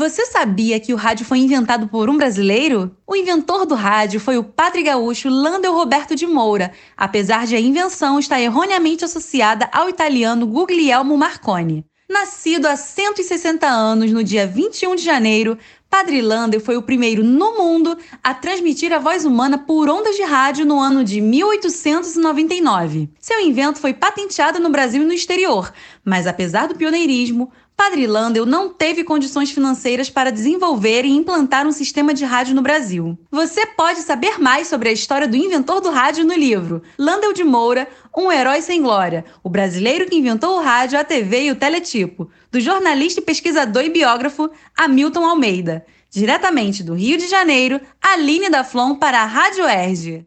Você sabia que o rádio foi inventado por um brasileiro? O inventor do rádio foi o padre gaúcho Landel Roberto de Moura, apesar de a invenção estar erroneamente associada ao italiano Guglielmo Marconi. Nascido há 160 anos no dia 21 de janeiro, Padre Landel foi o primeiro no mundo a transmitir a voz humana por ondas de rádio no ano de 1899. Seu invento foi patenteado no Brasil e no exterior, mas apesar do pioneirismo, Padre Landel não teve condições financeiras para desenvolver e implantar um sistema de rádio no Brasil. Você pode saber mais sobre a história do inventor do rádio no livro Landel de Moura, Um Herói Sem Glória, o brasileiro que inventou o rádio, a TV e o teletipo, do jornalista, pesquisador e biógrafo Hamilton Almeida. Diretamente do Rio de Janeiro, Aline da Flon para a Rádio Erge.